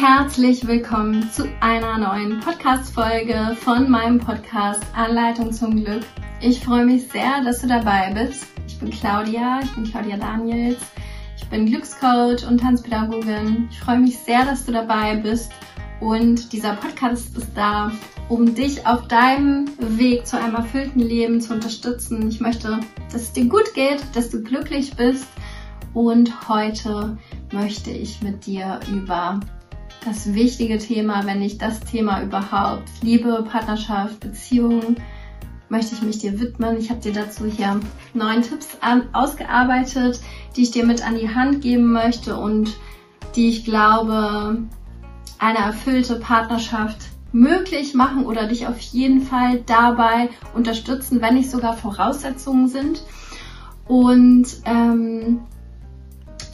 Herzlich willkommen zu einer neuen Podcast-Folge von meinem Podcast Anleitung zum Glück. Ich freue mich sehr, dass du dabei bist. Ich bin Claudia, ich bin Claudia Daniels. Ich bin Glückscoach und Tanzpädagogin. Ich freue mich sehr, dass du dabei bist. Und dieser Podcast ist da, um dich auf deinem Weg zu einem erfüllten Leben zu unterstützen. Ich möchte, dass es dir gut geht, dass du glücklich bist. Und heute möchte ich mit dir über das wichtige Thema, wenn nicht das Thema überhaupt, Liebe, Partnerschaft, Beziehungen, möchte ich mich dir widmen. Ich habe dir dazu hier neun Tipps an, ausgearbeitet, die ich dir mit an die Hand geben möchte und die ich glaube, eine erfüllte Partnerschaft möglich machen oder dich auf jeden Fall dabei unterstützen, wenn nicht sogar Voraussetzungen sind. Und ähm,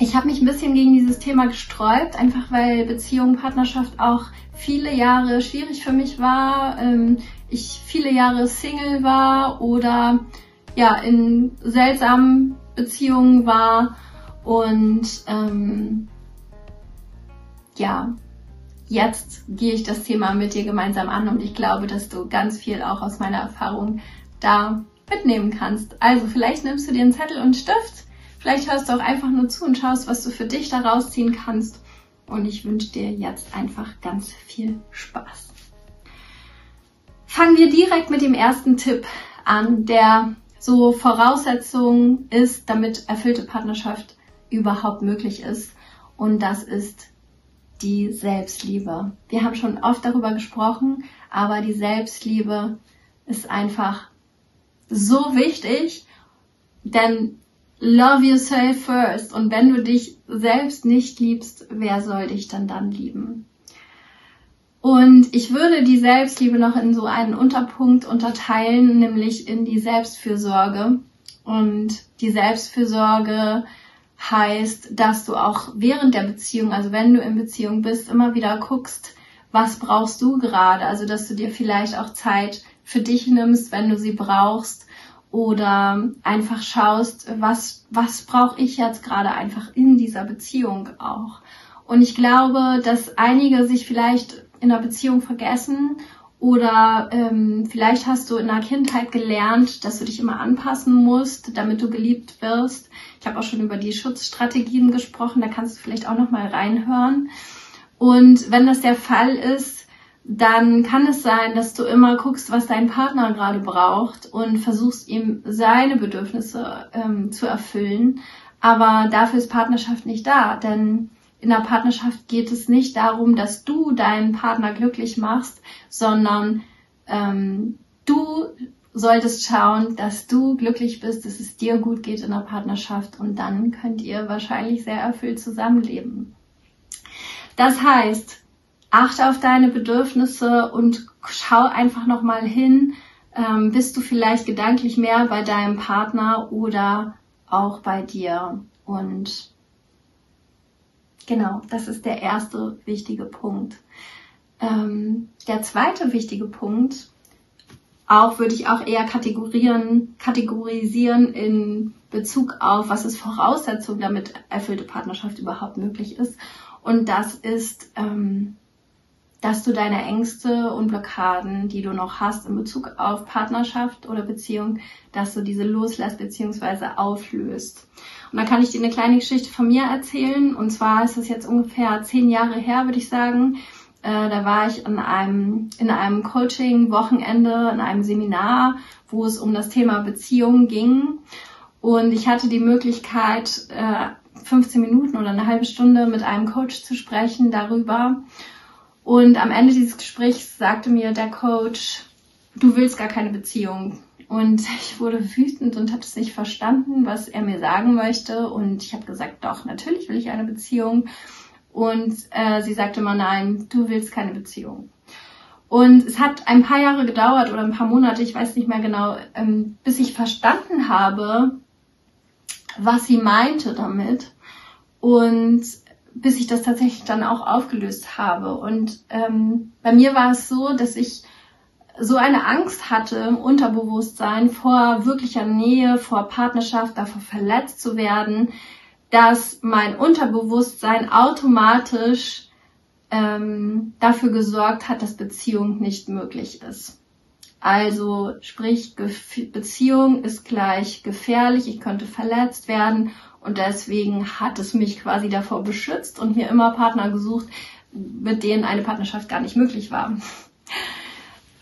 ich habe mich ein bisschen gegen dieses Thema gesträubt, einfach weil Beziehung, Partnerschaft auch viele Jahre schwierig für mich war. Ähm, ich viele Jahre Single war oder ja in seltsamen Beziehungen war und ähm, ja, jetzt gehe ich das Thema mit dir gemeinsam an und ich glaube, dass du ganz viel auch aus meiner Erfahrung da mitnehmen kannst. Also vielleicht nimmst du dir einen Zettel und Stift, vielleicht hörst du auch einfach nur zu und schaust, was du für dich da rausziehen kannst. Und ich wünsche dir jetzt einfach ganz viel Spaß. Fangen wir direkt mit dem ersten Tipp an, der so Voraussetzung ist, damit erfüllte Partnerschaft überhaupt möglich ist. Und das ist die Selbstliebe. Wir haben schon oft darüber gesprochen, aber die Selbstliebe ist einfach so wichtig, denn love yourself first. Und wenn du dich selbst nicht liebst, wer soll dich dann dann lieben? Und ich würde die Selbstliebe noch in so einen Unterpunkt unterteilen, nämlich in die Selbstfürsorge. Und die Selbstfürsorge heißt, dass du auch während der Beziehung, also wenn du in Beziehung bist, immer wieder guckst, was brauchst du gerade? Also, dass du dir vielleicht auch Zeit für dich nimmst, wenn du sie brauchst oder einfach schaust, was, was brauche ich jetzt gerade einfach in dieser Beziehung auch. Und ich glaube, dass einige sich vielleicht in der Beziehung vergessen oder ähm, vielleicht hast du in der Kindheit gelernt, dass du dich immer anpassen musst, damit du geliebt wirst. Ich habe auch schon über die Schutzstrategien gesprochen, da kannst du vielleicht auch noch mal reinhören. Und wenn das der Fall ist, dann kann es sein, dass du immer guckst, was dein Partner gerade braucht und versuchst ihm seine Bedürfnisse ähm, zu erfüllen. Aber dafür ist Partnerschaft nicht da, denn in der Partnerschaft geht es nicht darum, dass du deinen Partner glücklich machst, sondern ähm, du solltest schauen, dass du glücklich bist, dass es dir gut geht in der Partnerschaft und dann könnt ihr wahrscheinlich sehr erfüllt zusammenleben. Das heißt, achte auf deine Bedürfnisse und schau einfach nochmal hin, ähm, bist du vielleicht gedanklich mehr bei deinem Partner oder auch bei dir. Und genau, das ist der erste wichtige Punkt. Ähm, der zweite wichtige Punkt auch würde ich auch eher kategorieren, kategorisieren in Bezug auf, was ist Voraussetzung, damit erfüllte Partnerschaft überhaupt möglich ist. Und das ist, ähm, dass du deine Ängste und Blockaden, die du noch hast in Bezug auf Partnerschaft oder Beziehung, dass du diese loslässt bzw. auflöst. Und da kann ich dir eine kleine Geschichte von mir erzählen. Und zwar ist es jetzt ungefähr zehn Jahre her, würde ich sagen. Äh, da war ich in einem, in einem Coaching-Wochenende, in einem Seminar, wo es um das Thema Beziehungen ging. Und ich hatte die Möglichkeit, äh, 15 Minuten oder eine halbe Stunde mit einem Coach zu sprechen darüber. Und am Ende dieses Gesprächs sagte mir der Coach, du willst gar keine Beziehung. Und ich wurde wütend und habe es nicht verstanden, was er mir sagen möchte. Und ich habe gesagt, doch, natürlich will ich eine Beziehung. Und äh, sie sagte immer, nein, du willst keine Beziehung. Und es hat ein paar Jahre gedauert oder ein paar Monate, ich weiß nicht mehr genau, ähm, bis ich verstanden habe, was sie meinte damit. Und bis ich das tatsächlich dann auch aufgelöst habe. Und ähm, bei mir war es so, dass ich so eine Angst hatte im Unterbewusstsein vor wirklicher Nähe, vor Partnerschaft, davor verletzt zu werden, dass mein Unterbewusstsein automatisch ähm, dafür gesorgt hat, dass Beziehung nicht möglich ist. Also sprich, Beziehung ist gleich gefährlich, ich könnte verletzt werden und deswegen hat es mich quasi davor beschützt und mir immer Partner gesucht, mit denen eine Partnerschaft gar nicht möglich war.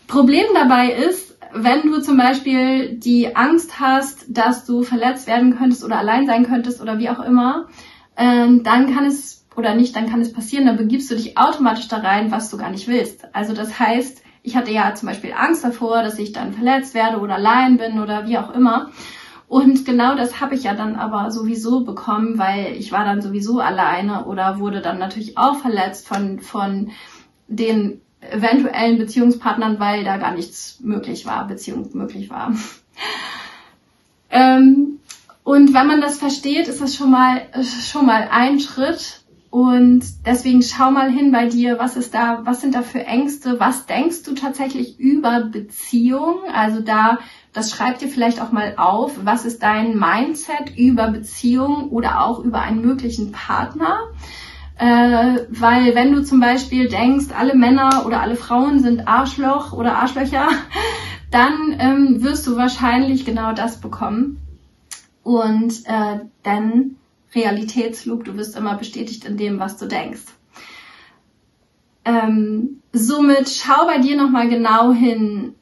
Problem dabei ist, wenn du zum Beispiel die Angst hast, dass du verletzt werden könntest oder allein sein könntest oder wie auch immer, ähm, dann kann es oder nicht, dann kann es passieren, dann begibst du dich automatisch da rein, was du gar nicht willst. Also das heißt, ich hatte ja zum Beispiel Angst davor, dass ich dann verletzt werde oder allein bin oder wie auch immer. Und genau das habe ich ja dann aber sowieso bekommen, weil ich war dann sowieso alleine oder wurde dann natürlich auch verletzt von, von den eventuellen Beziehungspartnern, weil da gar nichts möglich war, Beziehung möglich war. ähm, und wenn man das versteht, ist das schon mal, schon mal ein Schritt. Und deswegen schau mal hin bei dir, was ist da, was sind da für Ängste, was denkst du tatsächlich über Beziehung? Also da, das schreib dir vielleicht auch mal auf, was ist dein Mindset über Beziehung oder auch über einen möglichen Partner? Äh, weil wenn du zum Beispiel denkst, alle Männer oder alle Frauen sind Arschloch oder Arschlöcher, dann ähm, wirst du wahrscheinlich genau das bekommen. Und äh, dann Realitätslug, du wirst immer bestätigt in dem, was du denkst. Ähm, somit schau bei dir nochmal genau hin,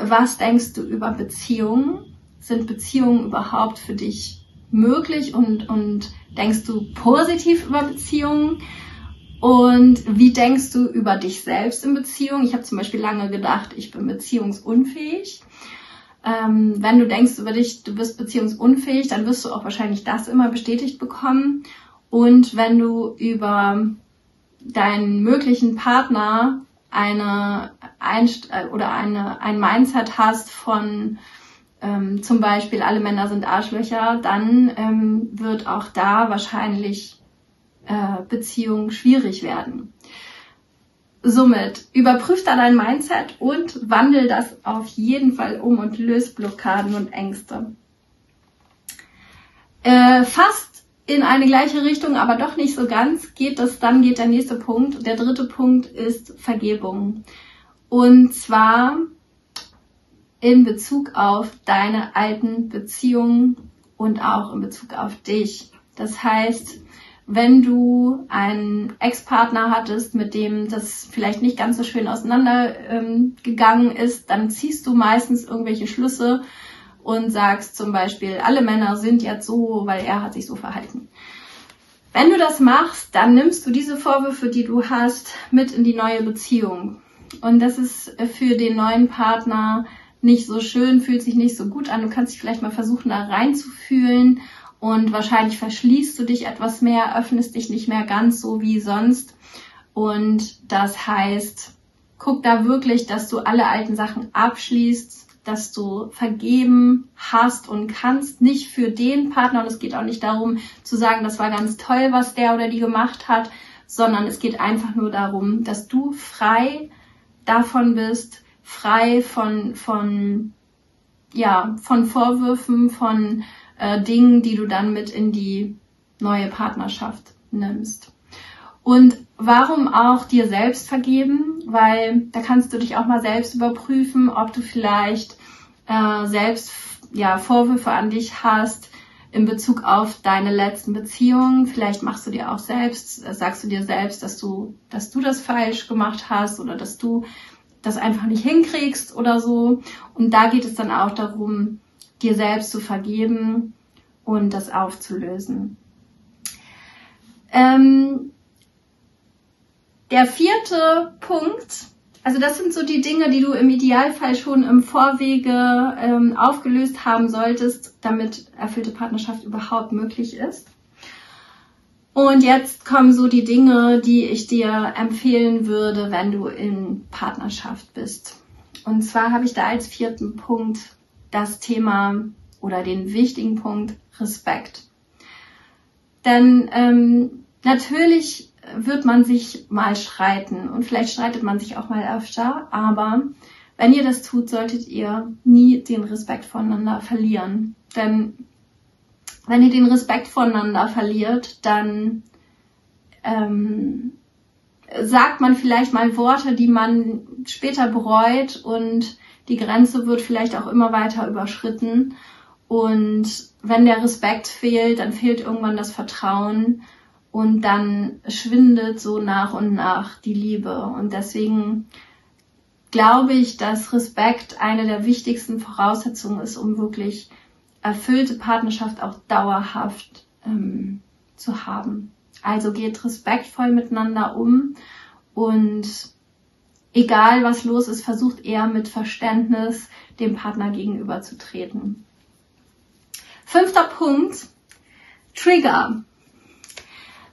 was denkst du über Beziehungen? Sind Beziehungen überhaupt für dich möglich und, und denkst du positiv über Beziehungen? Und wie denkst du über dich selbst in Beziehungen? Ich habe zum Beispiel lange gedacht, ich bin beziehungsunfähig. Ähm, wenn du denkst über dich, du bist beziehungsunfähig, dann wirst du auch wahrscheinlich das immer bestätigt bekommen. Und wenn du über deinen möglichen Partner eine Einst äh, oder eine, ein Mindset hast von ähm, zum Beispiel alle Männer sind Arschlöcher, dann ähm, wird auch da wahrscheinlich äh, Beziehung schwierig werden. Somit überprüf da dein Mindset und wandel das auf jeden Fall um und löst Blockaden und Ängste. Äh, fast in eine gleiche Richtung, aber doch nicht so ganz geht das, dann geht der nächste Punkt. Der dritte Punkt ist Vergebung. Und zwar in Bezug auf deine alten Beziehungen und auch in Bezug auf dich. Das heißt, wenn du einen Ex-Partner hattest, mit dem das vielleicht nicht ganz so schön auseinandergegangen ähm, ist, dann ziehst du meistens irgendwelche Schlüsse und sagst zum Beispiel, alle Männer sind jetzt so, weil er hat sich so verhalten. Wenn du das machst, dann nimmst du diese Vorwürfe, die du hast, mit in die neue Beziehung. Und das ist für den neuen Partner nicht so schön, fühlt sich nicht so gut an. Du kannst dich vielleicht mal versuchen, da reinzufühlen und wahrscheinlich verschließt du dich etwas mehr, öffnest dich nicht mehr ganz so wie sonst. Und das heißt, guck da wirklich, dass du alle alten Sachen abschließt, dass du vergeben hast und kannst, nicht für den Partner. Und es geht auch nicht darum zu sagen, das war ganz toll, was der oder die gemacht hat, sondern es geht einfach nur darum, dass du frei davon bist, frei von, von, ja, von Vorwürfen, von äh, Dingen, die du dann mit in die neue Partnerschaft nimmst. Und warum auch dir selbst vergeben? Weil da kannst du dich auch mal selbst überprüfen, ob du vielleicht äh, selbst ja, Vorwürfe an dich hast in Bezug auf deine letzten Beziehungen. Vielleicht machst du dir auch selbst, äh, sagst du dir selbst, dass du, dass du das falsch gemacht hast oder dass du das einfach nicht hinkriegst oder so. Und da geht es dann auch darum, dir selbst zu vergeben und das aufzulösen. Ähm, der vierte Punkt, also das sind so die Dinge, die du im Idealfall schon im Vorwege ähm, aufgelöst haben solltest, damit erfüllte Partnerschaft überhaupt möglich ist. Und jetzt kommen so die Dinge, die ich dir empfehlen würde, wenn du in Partnerschaft bist. Und zwar habe ich da als vierten Punkt das Thema oder den wichtigen Punkt Respekt. Denn ähm, natürlich wird man sich mal streiten und vielleicht streitet man sich auch mal öfter, aber wenn ihr das tut, solltet ihr nie den Respekt voneinander verlieren. Denn wenn ihr den Respekt voneinander verliert, dann ähm, sagt man vielleicht mal Worte, die man später bereut und die Grenze wird vielleicht auch immer weiter überschritten. Und wenn der Respekt fehlt, dann fehlt irgendwann das Vertrauen und dann schwindet so nach und nach die Liebe. Und deswegen glaube ich, dass Respekt eine der wichtigsten Voraussetzungen ist, um wirklich erfüllte Partnerschaft auch dauerhaft ähm, zu haben. Also geht respektvoll miteinander um und egal was los ist, versucht eher mit Verständnis dem Partner gegenüberzutreten. Fünfter Punkt, Trigger.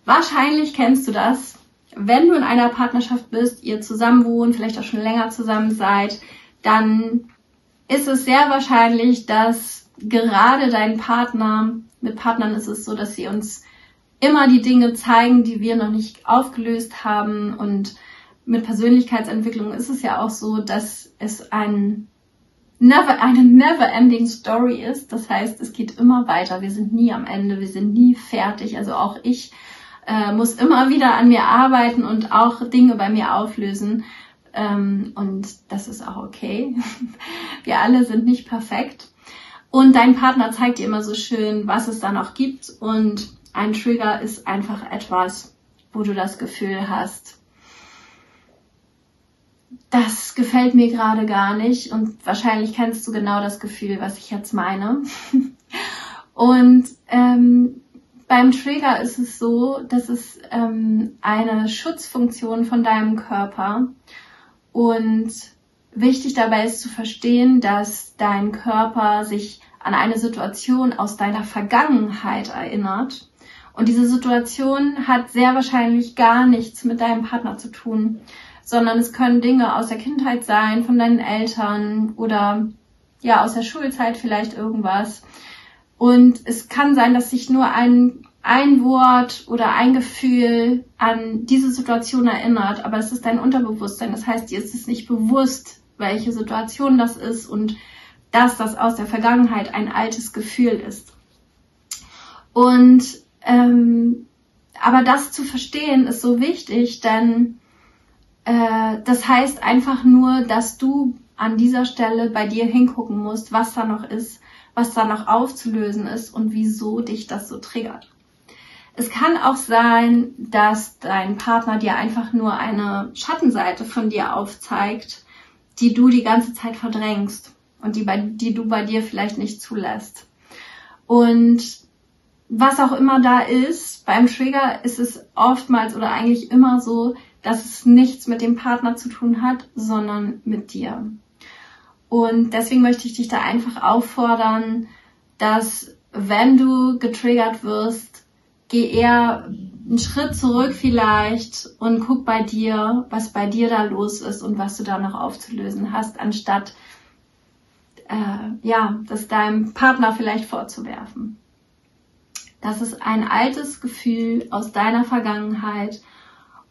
Wahrscheinlich kennst du das, wenn du in einer Partnerschaft bist, ihr zusammen wohnt, vielleicht auch schon länger zusammen seid, dann ist es sehr wahrscheinlich, dass gerade dein Partner, mit Partnern ist es so, dass sie uns immer die Dinge zeigen, die wir noch nicht aufgelöst haben. Und mit Persönlichkeitsentwicklung ist es ja auch so, dass es ein never, eine never-ending Story ist. Das heißt, es geht immer weiter. Wir sind nie am Ende, wir sind nie fertig. Also auch ich äh, muss immer wieder an mir arbeiten und auch Dinge bei mir auflösen. Ähm, und das ist auch okay. wir alle sind nicht perfekt. Und dein Partner zeigt dir immer so schön, was es da noch gibt. Und ein Trigger ist einfach etwas, wo du das Gefühl hast, das gefällt mir gerade gar nicht und wahrscheinlich kennst du genau das Gefühl, was ich jetzt meine. und ähm, beim Trigger ist es so, dass es ähm, eine Schutzfunktion von deinem Körper und wichtig dabei ist zu verstehen, dass dein Körper sich an eine Situation aus deiner Vergangenheit erinnert und diese Situation hat sehr wahrscheinlich gar nichts mit deinem Partner zu tun, sondern es können Dinge aus der Kindheit sein, von deinen Eltern oder ja, aus der Schulzeit vielleicht irgendwas. Und es kann sein, dass sich nur ein, ein Wort oder ein Gefühl an diese Situation erinnert, aber es ist dein Unterbewusstsein. Das heißt, dir ist es nicht bewusst, welche Situation das ist und dass das aus der Vergangenheit ein altes Gefühl ist. Und ähm, aber das zu verstehen ist so wichtig, denn äh, das heißt einfach nur, dass du an dieser Stelle bei dir hingucken musst, was da noch ist, was da noch aufzulösen ist und wieso dich das so triggert. Es kann auch sein, dass dein Partner dir einfach nur eine Schattenseite von dir aufzeigt, die du die ganze Zeit verdrängst und die, bei, die du bei dir vielleicht nicht zulässt. Und was auch immer da ist, beim Trigger ist es oftmals oder eigentlich immer so, dass es nichts mit dem Partner zu tun hat, sondern mit dir. Und deswegen möchte ich dich da einfach auffordern, dass wenn du getriggert wirst, geh eher einen Schritt zurück vielleicht und guck bei dir, was bei dir da los ist und was du da noch aufzulösen hast, anstatt äh, ja, das deinem Partner vielleicht vorzuwerfen. Das ist ein altes Gefühl aus deiner Vergangenheit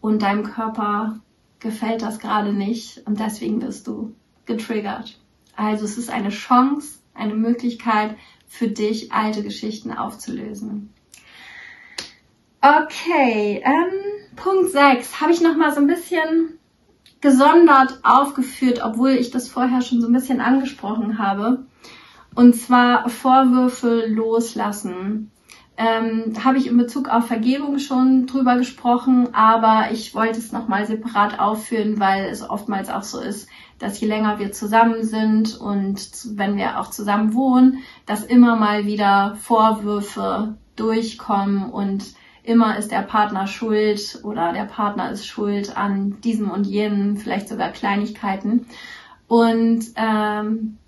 und deinem Körper gefällt das gerade nicht und deswegen bist du getriggert. Also es ist eine Chance, eine Möglichkeit für dich, alte Geschichten aufzulösen. Okay, ähm, Punkt 6 habe ich nochmal so ein bisschen gesondert aufgeführt, obwohl ich das vorher schon so ein bisschen angesprochen habe. Und zwar Vorwürfe loslassen ähm, habe ich in Bezug auf Vergebung schon drüber gesprochen, aber ich wollte es nochmal separat aufführen, weil es oftmals auch so ist, dass je länger wir zusammen sind und wenn wir auch zusammen wohnen, dass immer mal wieder Vorwürfe durchkommen und immer ist der Partner schuld oder der Partner ist schuld an diesem und jenem, vielleicht sogar Kleinigkeiten. Und ähm,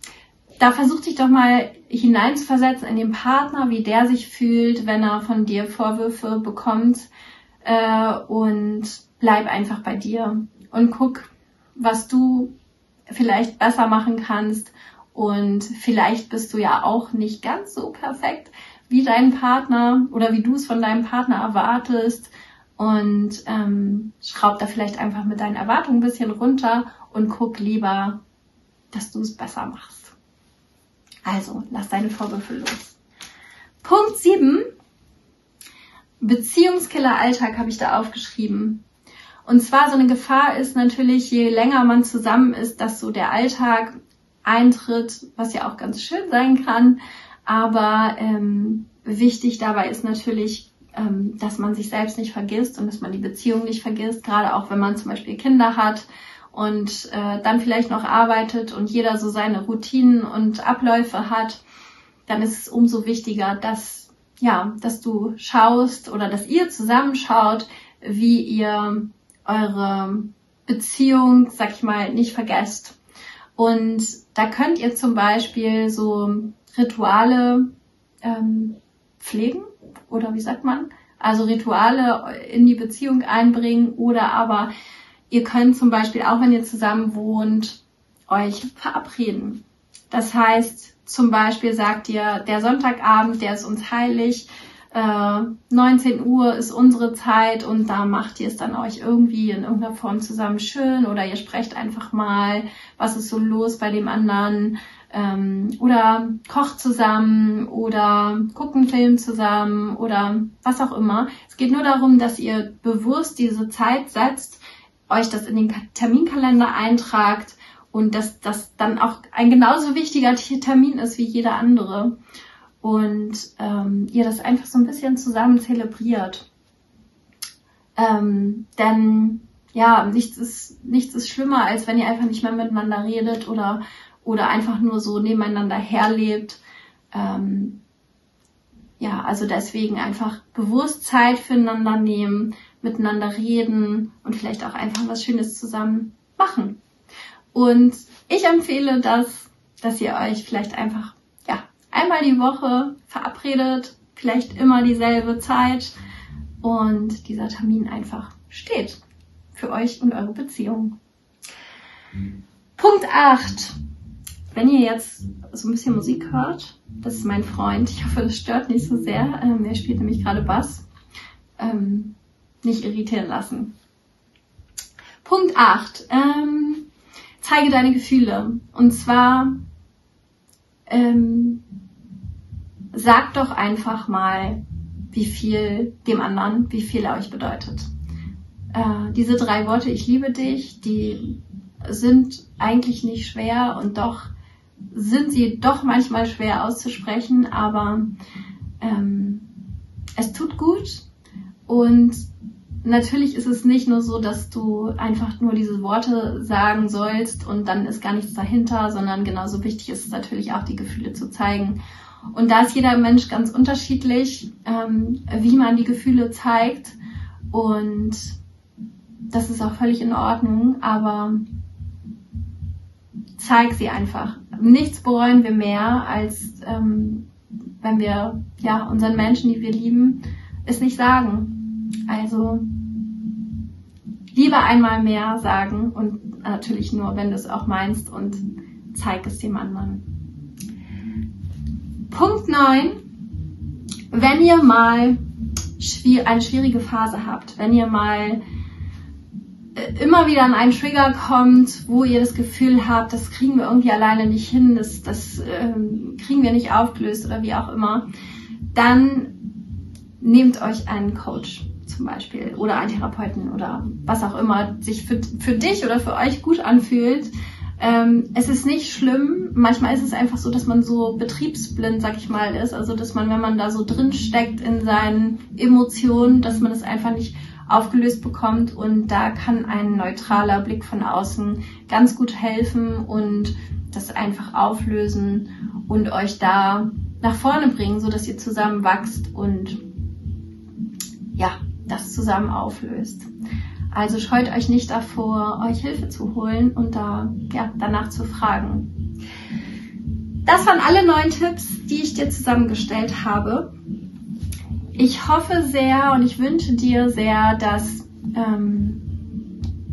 da versuch dich doch mal hineinzuversetzen in den Partner, wie der sich fühlt, wenn er von dir Vorwürfe bekommt äh, und bleib einfach bei dir und guck, was du vielleicht besser machen kannst und vielleicht bist du ja auch nicht ganz so perfekt wie dein Partner oder wie du es von deinem Partner erwartest und ähm, schraub da vielleicht einfach mit deinen Erwartungen ein bisschen runter und guck lieber, dass du es besser machst. Also, lass deine Vorwürfe los. Punkt 7. Beziehungskiller Alltag habe ich da aufgeschrieben. Und zwar so eine Gefahr ist natürlich, je länger man zusammen ist, dass so der Alltag eintritt, was ja auch ganz schön sein kann. Aber ähm, wichtig dabei ist natürlich, ähm, dass man sich selbst nicht vergisst und dass man die Beziehung nicht vergisst, gerade auch wenn man zum Beispiel Kinder hat und äh, dann vielleicht noch arbeitet und jeder so seine Routinen und Abläufe hat, dann ist es umso wichtiger, dass ja, dass du schaust oder dass ihr zusammenschaut, wie ihr eure Beziehung, sag ich mal, nicht vergesst. Und da könnt ihr zum Beispiel so Rituale ähm, pflegen oder wie sagt man? Also Rituale in die Beziehung einbringen oder aber ihr könnt zum Beispiel auch, wenn ihr zusammen wohnt, euch verabreden. Das heißt, zum Beispiel sagt ihr, der Sonntagabend, der ist uns heilig, äh, 19 Uhr ist unsere Zeit und da macht ihr es dann euch irgendwie in irgendeiner Form zusammen schön oder ihr sprecht einfach mal, was ist so los bei dem anderen ähm, oder kocht zusammen oder guckt einen Film zusammen oder was auch immer. Es geht nur darum, dass ihr bewusst diese Zeit setzt, euch das in den Terminkalender eintragt und dass das dann auch ein genauso wichtiger Termin ist wie jeder andere und ähm, ihr das einfach so ein bisschen zusammen zelebriert. Ähm, denn ja, nichts ist, nichts ist schlimmer, als wenn ihr einfach nicht mehr miteinander redet oder, oder einfach nur so nebeneinander herlebt. Ähm, ja, also deswegen einfach bewusst Zeit füreinander nehmen, miteinander reden und vielleicht auch einfach was Schönes zusammen machen. Und ich empfehle das, dass ihr euch vielleicht einfach einmal die Woche verabredet, vielleicht immer dieselbe Zeit und dieser Termin einfach steht für euch und eure Beziehung. Punkt 8. Wenn ihr jetzt so ein bisschen Musik hört, das ist mein Freund. Ich hoffe, das stört nicht so sehr. Ähm, er spielt nämlich gerade Bass. Ähm, nicht irritieren lassen. Punkt 8. Ähm, zeige deine Gefühle. Und zwar ähm, sagt doch einfach mal, wie viel dem anderen, wie viel er euch bedeutet. Äh, diese drei Worte, ich liebe dich, die sind eigentlich nicht schwer und doch sind sie doch manchmal schwer auszusprechen, aber ähm, es tut gut und natürlich ist es nicht nur so, dass du einfach nur diese Worte sagen sollst und dann ist gar nichts dahinter, sondern genauso wichtig ist es natürlich auch, die Gefühle zu zeigen und da ist jeder Mensch ganz unterschiedlich, ähm, wie man die Gefühle zeigt. Und das ist auch völlig in Ordnung, aber zeig sie einfach. Nichts bereuen wir mehr, als ähm, wenn wir ja unseren Menschen, die wir lieben, es nicht sagen. Also lieber einmal mehr sagen und natürlich nur, wenn du es auch meinst und zeig es dem anderen. Punkt 9. Wenn ihr mal eine schwierige Phase habt, wenn ihr mal äh, immer wieder an einen Trigger kommt, wo ihr das Gefühl habt, das kriegen wir irgendwie alleine nicht hin, das, das ähm, kriegen wir nicht aufgelöst oder wie auch immer, dann nehmt euch einen Coach zum Beispiel oder einen Therapeuten oder was auch immer sich für, für dich oder für euch gut anfühlt ähm, es ist nicht schlimm. Manchmal ist es einfach so, dass man so betriebsblind, sag ich mal, ist. Also, dass man, wenn man da so drin steckt in seinen Emotionen, dass man es das einfach nicht aufgelöst bekommt. Und da kann ein neutraler Blick von außen ganz gut helfen und das einfach auflösen und euch da nach vorne bringen, so dass ihr zusammen wachst und ja, das zusammen auflöst. Also scheut euch nicht davor, euch Hilfe zu holen und da, ja, danach zu fragen. Das waren alle neun Tipps, die ich dir zusammengestellt habe. Ich hoffe sehr und ich wünsche dir sehr, dass ähm,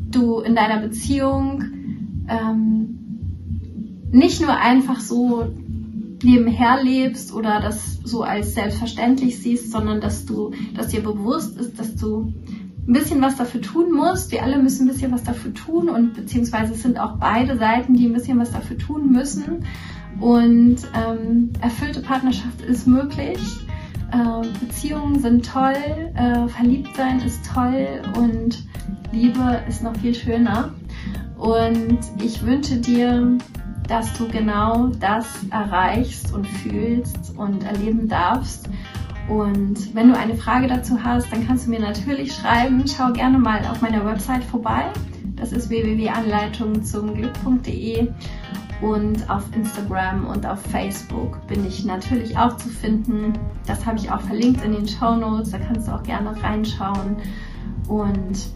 du in deiner Beziehung ähm, nicht nur einfach so nebenher lebst oder das so als selbstverständlich siehst, sondern dass du, dass dir bewusst ist, dass du ein bisschen was dafür tun musst. Wir alle müssen ein bisschen was dafür tun und beziehungsweise es sind auch beide Seiten, die ein bisschen was dafür tun müssen. Und ähm, erfüllte Partnerschaft ist möglich. äh, Beziehungen sind toll, äh, verliebt sein ist toll und Liebe ist noch viel schöner. Und ich wünsche dir, dass du genau das erreichst und fühlst und erleben darfst. Und wenn du eine Frage dazu hast, dann kannst du mir natürlich schreiben. Schau gerne mal auf meiner Website vorbei. Das ist www.anleitungzumglück.de und auf Instagram und auf Facebook bin ich natürlich auch zu finden. Das habe ich auch verlinkt in den Show Notes. Da kannst du auch gerne reinschauen. Und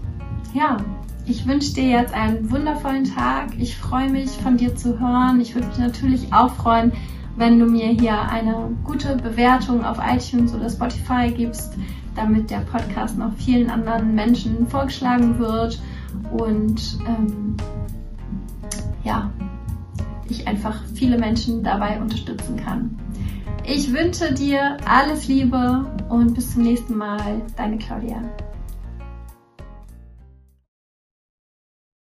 ja, ich wünsche dir jetzt einen wundervollen Tag. Ich freue mich, von dir zu hören. Ich würde mich natürlich auch freuen, wenn du mir hier eine gute Bewertung auf iTunes oder Spotify gibst, damit der Podcast noch vielen anderen Menschen vorgeschlagen wird und ähm, ja, ich einfach viele Menschen dabei unterstützen kann. Ich wünsche dir alles Liebe und bis zum nächsten Mal, deine Claudia.